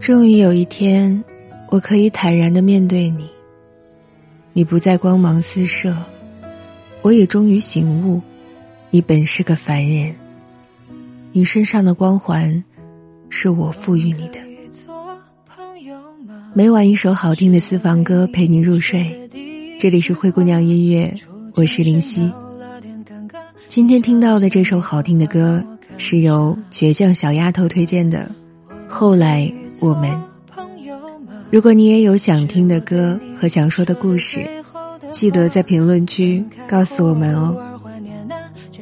终于有一天，我可以坦然的面对你。你不再光芒四射，我也终于醒悟，你本是个凡人。你身上的光环，是我赋予你的。每晚一首好听的私房歌陪你入睡，这里是灰姑娘音乐，我是林夕。今天听到的这首好听的歌，是由倔强小丫头推荐的。后来我们，如果你也有想听的歌和想说的故事，记得在评论区告诉我们哦。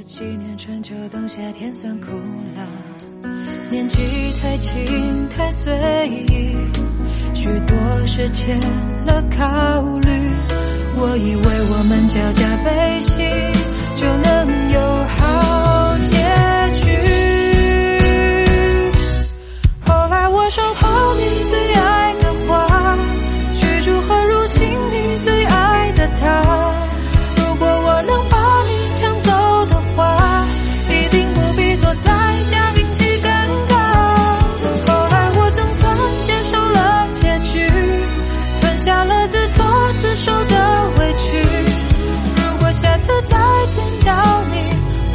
几年春秋冬夏天算苦了年纪太轻太随意，许多事欠了考虑。我以为我们交加悲喜，就能下了自作自受的委屈如果下次再见到你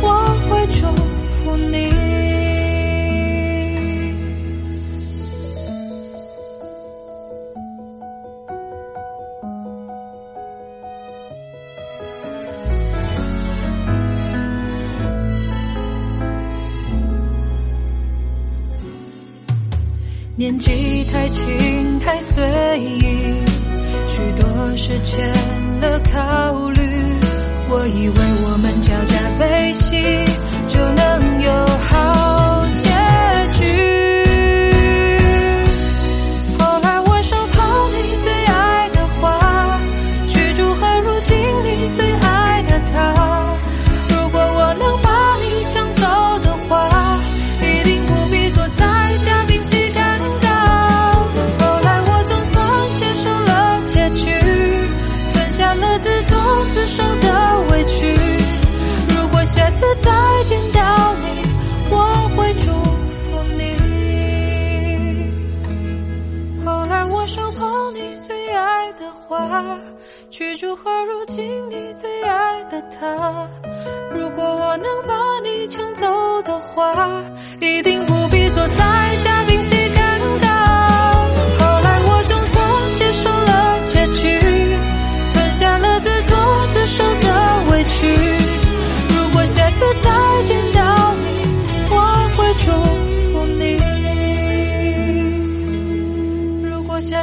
我会祝福你年纪太轻太随意许多事欠了考虑。我以为我们交加悲喜，就能有好结局。后来我手捧你最爱的花，去祝贺如今你最自作自受的委屈。如果下次再见到你，我会祝福你。后来我手捧你最爱的花，去祝贺如今你最爱的他。如果我能把你抢走的话，一定不必坐在嘉宾席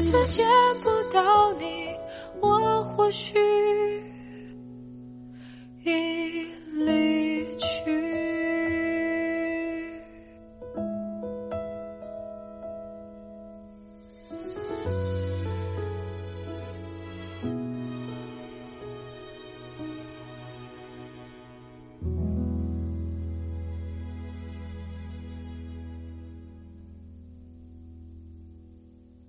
次见不到你，我或许。